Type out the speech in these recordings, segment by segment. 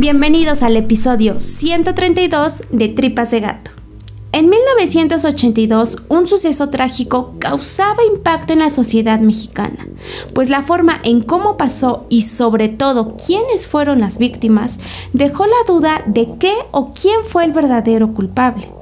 Bienvenidos al episodio 132 de Tripas de Gato. En 1982, un suceso trágico causaba impacto en la sociedad mexicana, pues la forma en cómo pasó y sobre todo quiénes fueron las víctimas dejó la duda de qué o quién fue el verdadero culpable.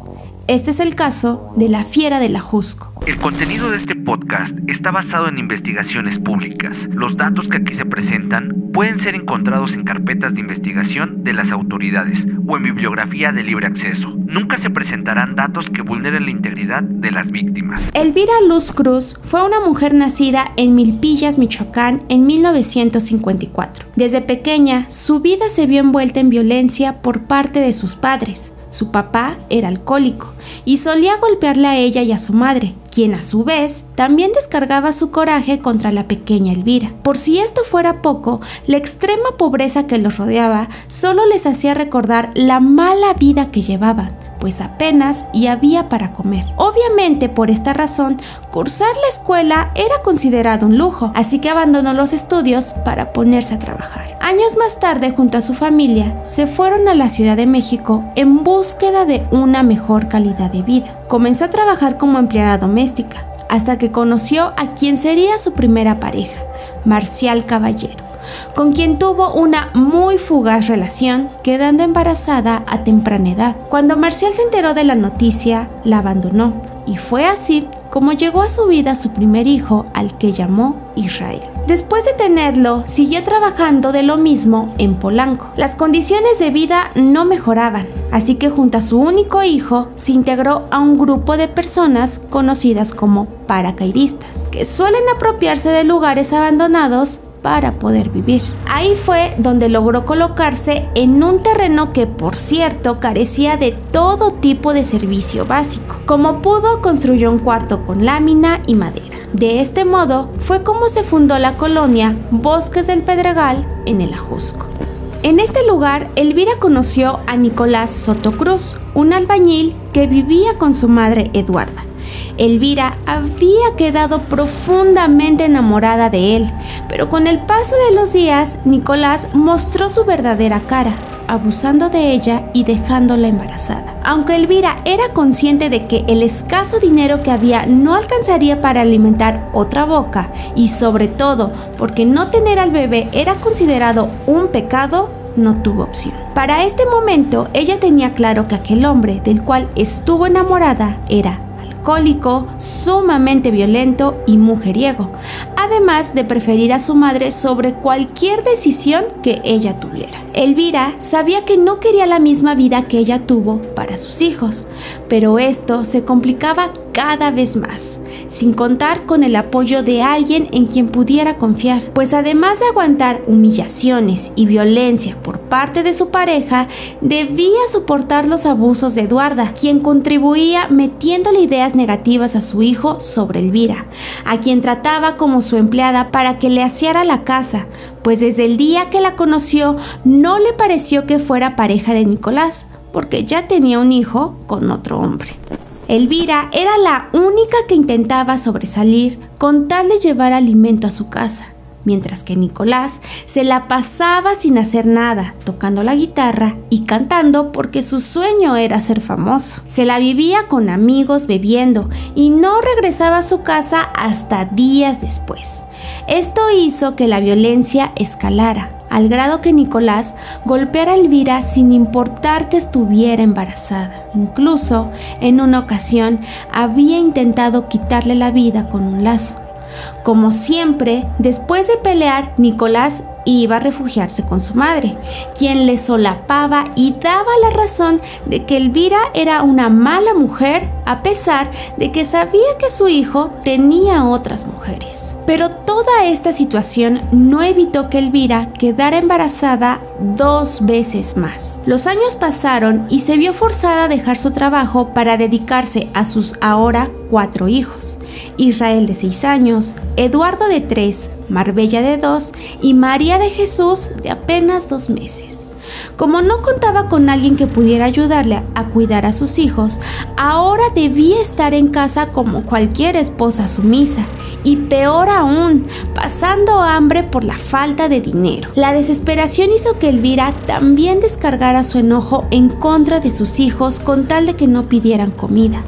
Este es el caso de la fiera de la. El contenido de este podcast está basado en investigaciones públicas. Los datos que aquí se presentan pueden ser encontrados en carpetas de investigación de las autoridades o en bibliografía de libre acceso. Nunca se presentarán datos que vulneren la integridad de las víctimas. Elvira Luz Cruz fue una mujer nacida en Milpillas, Michoacán, en 1954. Desde pequeña, su vida se vio envuelta en violencia por parte de sus padres. Su papá era alcohólico y solía golpearle a ella y a su madre, quien a su vez también descargaba su coraje contra la pequeña Elvira. Por si esto fuera poco, la extrema pobreza que los rodeaba solo les hacía recordar la mala vida que llevaban pues apenas y había para comer. Obviamente por esta razón, cursar la escuela era considerado un lujo, así que abandonó los estudios para ponerse a trabajar. Años más tarde, junto a su familia, se fueron a la Ciudad de México en búsqueda de una mejor calidad de vida. Comenzó a trabajar como empleada doméstica, hasta que conoció a quien sería su primera pareja, Marcial Caballero con quien tuvo una muy fugaz relación, quedando embarazada a temprana edad. Cuando Marcial se enteró de la noticia, la abandonó, y fue así como llegó a su vida su primer hijo, al que llamó Israel. Después de tenerlo, siguió trabajando de lo mismo en Polanco. Las condiciones de vida no mejoraban, así que junto a su único hijo se integró a un grupo de personas conocidas como paracaidistas, que suelen apropiarse de lugares abandonados para poder vivir. Ahí fue donde logró colocarse en un terreno que por cierto carecía de todo tipo de servicio básico. Como pudo, construyó un cuarto con lámina y madera. De este modo fue como se fundó la colonia Bosques del Pedregal en el Ajusco. En este lugar, Elvira conoció a Nicolás Sotocruz, un albañil que vivía con su madre Eduarda. Elvira había quedado profundamente enamorada de él, pero con el paso de los días, Nicolás mostró su verdadera cara, abusando de ella y dejándola embarazada. Aunque Elvira era consciente de que el escaso dinero que había no alcanzaría para alimentar otra boca, y sobre todo porque no tener al bebé era considerado un pecado, no tuvo opción. Para este momento, ella tenía claro que aquel hombre del cual estuvo enamorada era alcohólico, sumamente violento y mujeriego, además de preferir a su madre sobre cualquier decisión que ella tuviera. Elvira sabía que no quería la misma vida que ella tuvo para sus hijos, pero esto se complicaba cada vez más, sin contar con el apoyo de alguien en quien pudiera confiar, pues además de aguantar humillaciones y violencia por parte de su pareja, debía soportar los abusos de Eduarda, quien contribuía metiéndole ideas negativas a su hijo sobre Elvira, a quien trataba como su empleada para que le hiciera la casa, pues desde el día que la conoció no le pareció que fuera pareja de Nicolás, porque ya tenía un hijo con otro hombre. Elvira era la única que intentaba sobresalir con tal de llevar alimento a su casa, mientras que Nicolás se la pasaba sin hacer nada, tocando la guitarra y cantando porque su sueño era ser famoso. Se la vivía con amigos bebiendo y no regresaba a su casa hasta días después. Esto hizo que la violencia escalara al grado que Nicolás golpeara a Elvira sin importar que estuviera embarazada. Incluso, en una ocasión, había intentado quitarle la vida con un lazo. Como siempre, después de pelear, Nicolás iba a refugiarse con su madre, quien le solapaba y daba la razón de que Elvira era una mala mujer a pesar de que sabía que su hijo tenía otras mujeres. Pero toda esta situación no evitó que Elvira quedara embarazada dos veces más. Los años pasaron y se vio forzada a dejar su trabajo para dedicarse a sus ahora cuatro hijos. Israel de seis años, Eduardo de tres, Marbella de dos y María de Jesús de apenas dos meses. Como no contaba con alguien que pudiera ayudarle a cuidar a sus hijos, ahora debía estar en casa como cualquier esposa sumisa, y peor aún, pasando hambre por la falta de dinero. La desesperación hizo que Elvira también descargara su enojo en contra de sus hijos con tal de que no pidieran comida.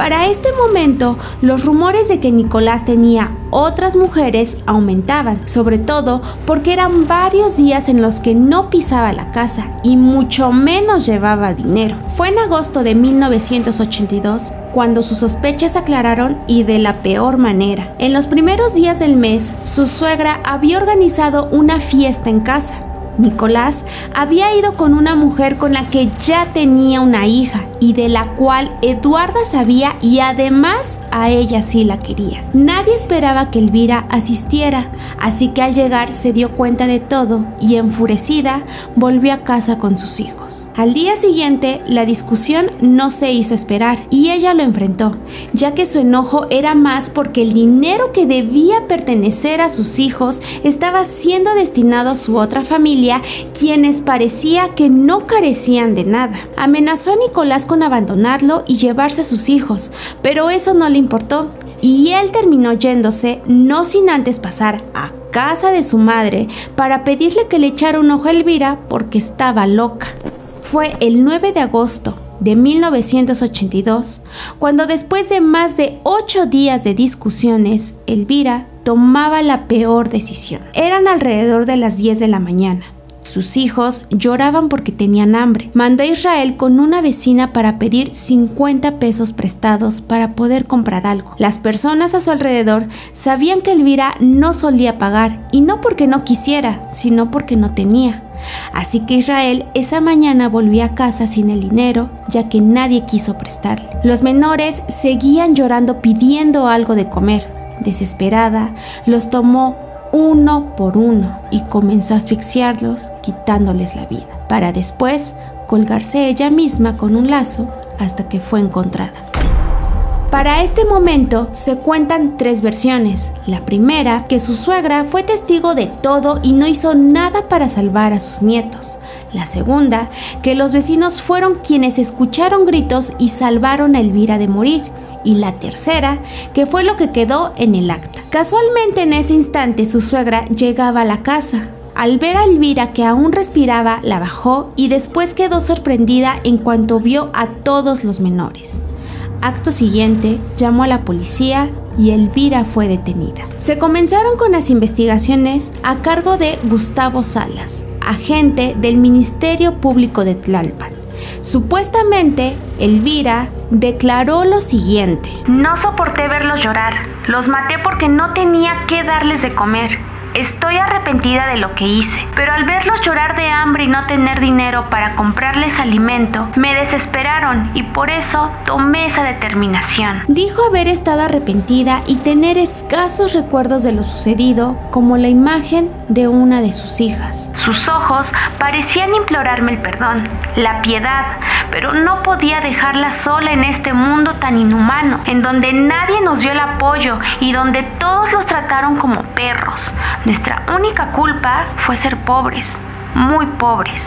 Para este momento, los rumores de que Nicolás tenía otras mujeres aumentaban, sobre todo porque eran varios días en los que no pisaba la casa y mucho menos llevaba dinero. Fue en agosto de 1982 cuando sus sospechas aclararon y de la peor manera. En los primeros días del mes, su suegra había organizado una fiesta en casa Nicolás había ido con una mujer con la que ya tenía una hija y de la cual Eduarda sabía y además a ella sí la quería. Nadie esperaba que Elvira asistiera, así que al llegar se dio cuenta de todo y enfurecida volvió a casa con sus hijos. Al día siguiente la discusión no se hizo esperar y ella lo enfrentó, ya que su enojo era más porque el dinero que debía pertenecer a sus hijos estaba siendo destinado a su otra familia, quienes parecía que no carecían de nada. Amenazó a Nicolás con abandonarlo y llevarse a sus hijos, pero eso no le importó y él terminó yéndose no sin antes pasar a casa de su madre para pedirle que le echara un ojo a Elvira porque estaba loca. Fue el 9 de agosto de 1982, cuando después de más de ocho días de discusiones, Elvira tomaba la peor decisión. Eran alrededor de las 10 de la mañana. Sus hijos lloraban porque tenían hambre. Mandó a Israel con una vecina para pedir 50 pesos prestados para poder comprar algo. Las personas a su alrededor sabían que Elvira no solía pagar, y no porque no quisiera, sino porque no tenía. Así que Israel esa mañana volvió a casa sin el dinero, ya que nadie quiso prestarle. Los menores seguían llorando pidiendo algo de comer. Desesperada, los tomó uno por uno y comenzó a asfixiarlos, quitándoles la vida, para después colgarse ella misma con un lazo hasta que fue encontrada. Para este momento se cuentan tres versiones. La primera, que su suegra fue testigo de todo y no hizo nada para salvar a sus nietos. La segunda, que los vecinos fueron quienes escucharon gritos y salvaron a Elvira de morir y la tercera, que fue lo que quedó en el acta. Casualmente en ese instante su suegra llegaba a la casa. Al ver a Elvira que aún respiraba, la bajó y después quedó sorprendida en cuanto vio a todos los menores. Acto siguiente, llamó a la policía y Elvira fue detenida. Se comenzaron con las investigaciones a cargo de Gustavo Salas, agente del Ministerio Público de Tlalpan. Supuestamente, Elvira declaró lo siguiente. No soporté verlos llorar. Los maté porque no tenía que darles de comer. Estoy arrepentida de lo que hice, pero al verlos llorar de hambre y no tener dinero para comprarles alimento, me desesperaron y por eso tomé esa determinación. Dijo haber estado arrepentida y tener escasos recuerdos de lo sucedido, como la imagen de una de sus hijas. Sus ojos parecían implorarme el perdón, la piedad, pero no podía dejarla sola en este mundo tan inhumano, en donde nadie nos dio el apoyo y donde todos los trataron como perros. Nuestra única culpa fue ser pobres, muy pobres.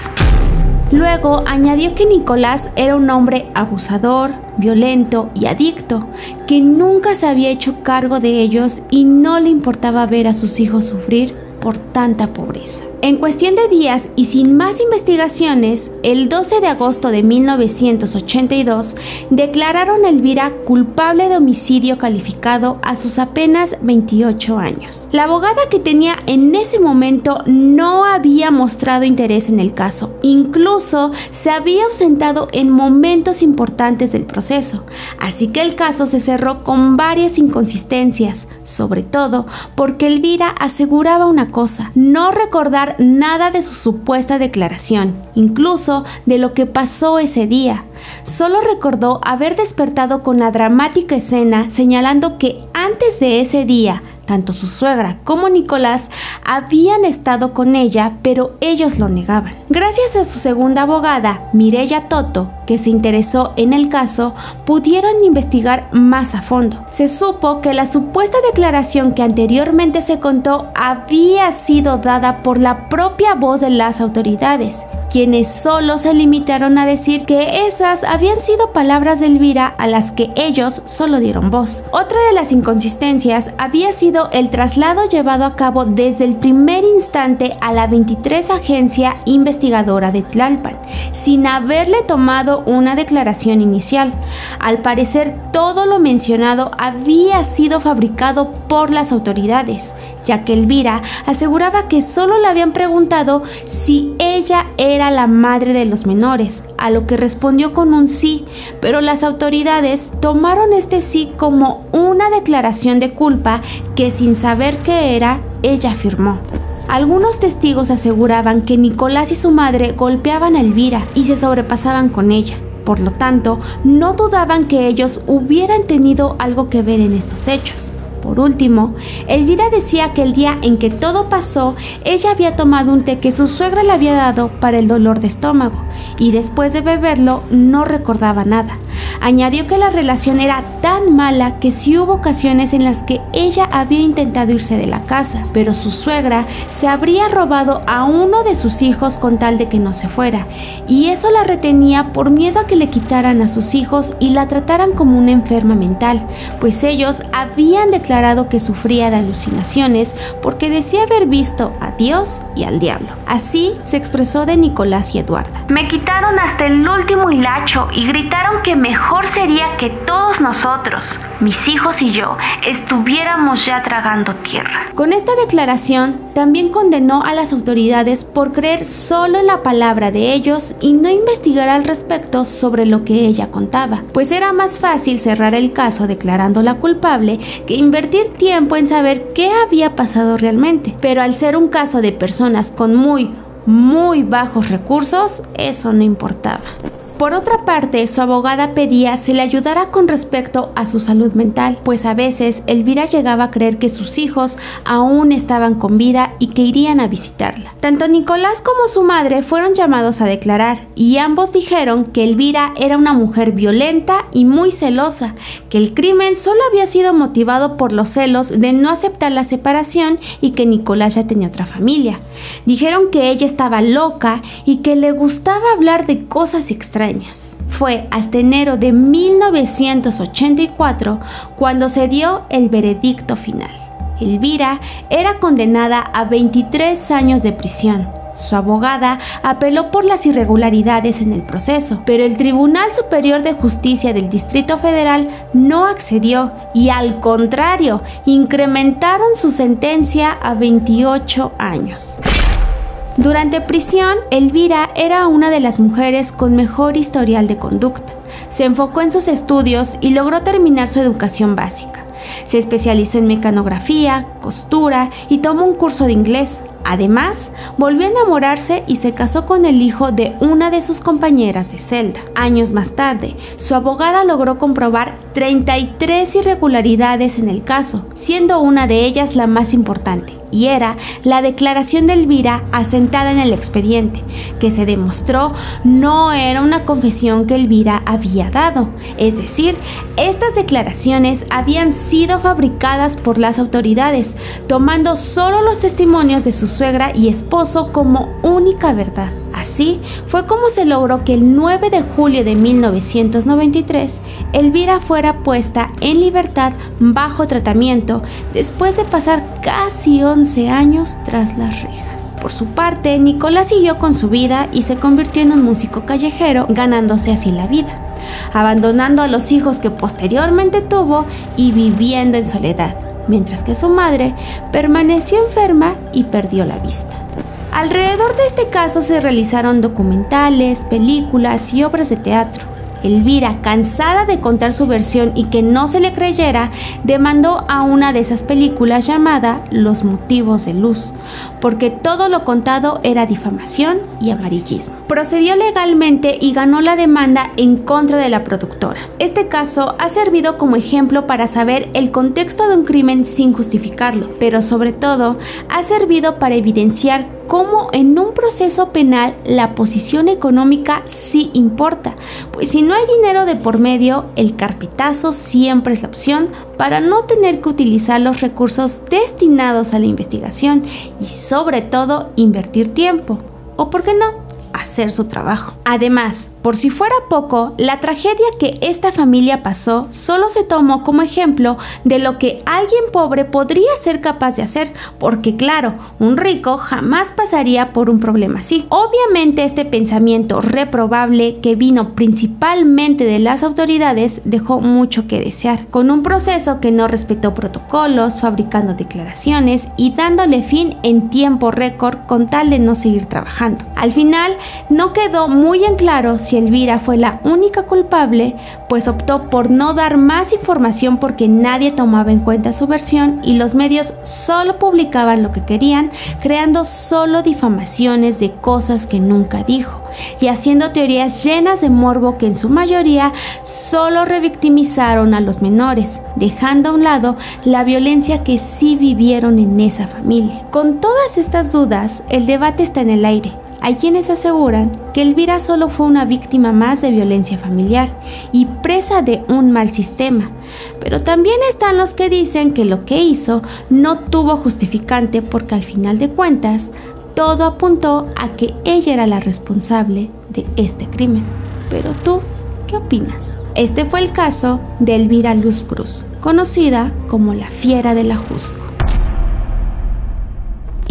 Luego añadió que Nicolás era un hombre abusador, violento y adicto, que nunca se había hecho cargo de ellos y no le importaba ver a sus hijos sufrir por tanta pobreza. En cuestión de días y sin más investigaciones, el 12 de agosto de 1982 declararon a Elvira culpable de homicidio calificado a sus apenas 28 años. La abogada que tenía en ese momento no había mostrado interés en el caso, incluso se había ausentado en momentos importantes del proceso, así que el caso se cerró con varias inconsistencias, sobre todo porque Elvira aseguraba una cosa, no recordar nada de su supuesta declaración, incluso de lo que pasó ese día. Solo recordó haber despertado con la dramática escena señalando que antes de ese día, Tanto su suegra como Nicolás habían estado con ella, pero ellos lo negaban. Gracias a su segunda abogada, Mireya Toto, que se interesó en el caso, pudieron investigar más a fondo. Se supo que la supuesta declaración que anteriormente se contó había sido dada por la propia voz de las autoridades, quienes solo se limitaron a decir que esas habían sido palabras de Elvira a las que ellos solo dieron voz. Otra de las inconsistencias había el traslado llevado a cabo desde el primer instante a la 23 Agencia Investigadora de Tlalpan, sin haberle tomado una declaración inicial. Al parecer, todo lo mencionado había sido fabricado por las autoridades, ya que Elvira aseguraba que solo le habían preguntado si ella era la madre de los menores, a lo que respondió con un sí, pero las autoridades tomaron este sí como una declaración de culpa que sin saber qué era, ella firmó. Algunos testigos aseguraban que Nicolás y su madre golpeaban a Elvira y se sobrepasaban con ella. Por lo tanto, no dudaban que ellos hubieran tenido algo que ver en estos hechos. Por último, Elvira decía que el día en que todo pasó, ella había tomado un té que su suegra le había dado para el dolor de estómago y después de beberlo no recordaba nada. Añadió que la relación era tan mala que sí hubo ocasiones en las que ella había intentado irse de la casa, pero su suegra se habría robado a uno de sus hijos con tal de que no se fuera, y eso la retenía por miedo a que le quitaran a sus hijos y la trataran como una enferma mental, pues ellos habían declarado que sufría de alucinaciones porque decía haber visto a Dios y al diablo. Así se expresó de Nicolás y Eduarda. Me quitaron hasta el último hilacho y gritaron que mejor sería que todos nosotros, mis hijos y yo, estuviéramos ya tragando tierra. Con esta declaración, también condenó a las autoridades por creer solo en la palabra de ellos y no investigar al respecto sobre lo que ella contaba, pues era más fácil cerrar el caso declarándola culpable que invertir tiempo en saber qué había pasado realmente. Pero al ser un caso de personas con muy, muy bajos recursos, eso no importaba. Por otra parte, su abogada pedía se le ayudara con respecto a su salud mental, pues a veces Elvira llegaba a creer que sus hijos aún estaban con vida y que irían a visitarla. Tanto Nicolás como su madre fueron llamados a declarar y ambos dijeron que Elvira era una mujer violenta y muy celosa, que el crimen solo había sido motivado por los celos de no aceptar la separación y que Nicolás ya tenía otra familia. Dijeron que ella estaba loca y que le gustaba hablar de cosas extrañas fue hasta enero de 1984 cuando se dio el veredicto final. Elvira era condenada a 23 años de prisión. Su abogada apeló por las irregularidades en el proceso, pero el Tribunal Superior de Justicia del Distrito Federal no accedió y al contrario, incrementaron su sentencia a 28 años. Durante prisión, Elvira era una de las mujeres con mejor historial de conducta. Se enfocó en sus estudios y logró terminar su educación básica. Se especializó en mecanografía, costura y tomó un curso de inglés. Además, volvió a enamorarse y se casó con el hijo de una de sus compañeras de celda. Años más tarde, su abogada logró comprobar 33 irregularidades en el caso, siendo una de ellas la más importante, y era la declaración de Elvira asentada en el expediente, que se demostró no era una confesión que Elvira había dado. Es decir, estas declaraciones habían sido fabricadas por las autoridades, tomando solo los testimonios de su suegra y esposo como única verdad. Así fue como se logró que el 9 de julio de 1993 Elvira fuera puesta en libertad bajo tratamiento después de pasar casi 11 años tras las rejas. Por su parte, Nicolás siguió con su vida y se convirtió en un músico callejero, ganándose así la vida, abandonando a los hijos que posteriormente tuvo y viviendo en soledad, mientras que su madre permaneció enferma y perdió la vista. Alrededor de este caso se realizaron documentales, películas y obras de teatro. Elvira, cansada de contar su versión y que no se le creyera, demandó a una de esas películas llamada Los motivos de luz, porque todo lo contado era difamación y amarillismo. Procedió legalmente y ganó la demanda en contra de la productora. Este caso ha servido como ejemplo para saber el contexto de un crimen sin justificarlo, pero sobre todo ha servido para evidenciar cómo en un proceso penal la posición económica sí importa, pues si no hay dinero de por medio, el carpetazo siempre es la opción para no tener que utilizar los recursos destinados a la investigación y sobre todo invertir tiempo. ¿O por qué no? hacer su trabajo. Además, por si fuera poco, la tragedia que esta familia pasó solo se tomó como ejemplo de lo que alguien pobre podría ser capaz de hacer, porque claro, un rico jamás pasaría por un problema así. Obviamente este pensamiento reprobable que vino principalmente de las autoridades dejó mucho que desear, con un proceso que no respetó protocolos, fabricando declaraciones y dándole fin en tiempo récord con tal de no seguir trabajando. Al final, no quedó muy en claro si Elvira fue la única culpable, pues optó por no dar más información porque nadie tomaba en cuenta su versión y los medios solo publicaban lo que querían, creando solo difamaciones de cosas que nunca dijo y haciendo teorías llenas de morbo que en su mayoría solo revictimizaron a los menores, dejando a un lado la violencia que sí vivieron en esa familia. Con todas estas dudas, el debate está en el aire hay quienes aseguran que Elvira solo fue una víctima más de violencia familiar y presa de un mal sistema, pero también están los que dicen que lo que hizo no tuvo justificante porque al final de cuentas todo apuntó a que ella era la responsable de este crimen. Pero tú, ¿qué opinas? Este fue el caso de Elvira Luz Cruz, conocida como la Fiera de la Jusco.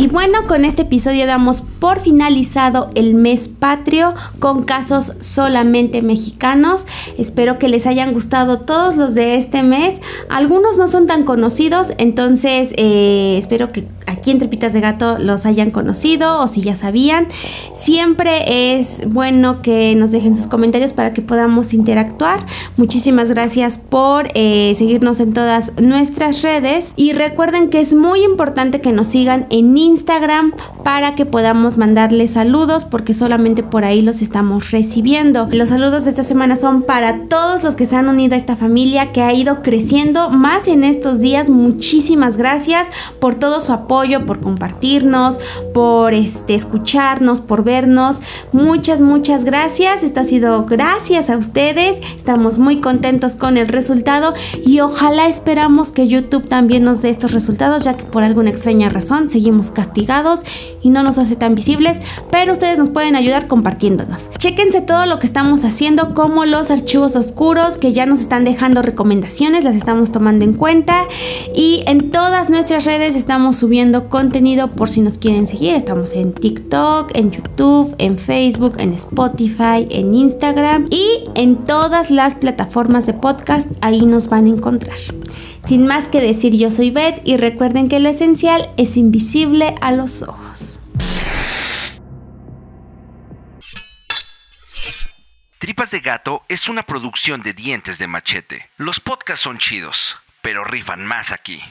Y bueno, con este episodio damos por finalizado el mes patrio con casos solamente mexicanos. Espero que les hayan gustado todos los de este mes. Algunos no son tan conocidos, entonces eh, espero que aquí en Trepitas de Gato los hayan conocido o si ya sabían. Siempre es bueno que nos dejen sus comentarios para que podamos interactuar. Muchísimas gracias por eh, seguirnos en todas nuestras redes y recuerden que es muy importante que nos sigan en Instagram para que podamos mandarles saludos porque solamente por ahí los estamos recibiendo. Los saludos de esta semana son para todos los que se han unido a esta familia que ha ido creciendo más en estos días. Muchísimas gracias por todo su apoyo por compartirnos, por este, escucharnos, por vernos. Muchas, muchas gracias. Esto ha sido gracias a ustedes. Estamos muy contentos con el resultado y ojalá esperamos que YouTube también nos dé estos resultados, ya que por alguna extraña razón seguimos castigados y no nos hace tan visibles, pero ustedes nos pueden ayudar compartiéndonos. Chéquense todo lo que estamos haciendo, como los archivos oscuros que ya nos están dejando recomendaciones, las estamos tomando en cuenta y en todas nuestras redes estamos contenido por si nos quieren seguir. Estamos en TikTok, en YouTube, en Facebook, en Spotify, en Instagram y en todas las plataformas de podcast. Ahí nos van a encontrar. Sin más que decir, yo soy Beth y recuerden que lo esencial es invisible a los ojos. Tripas de Gato es una producción de dientes de machete. Los podcasts son chidos, pero rifan más aquí.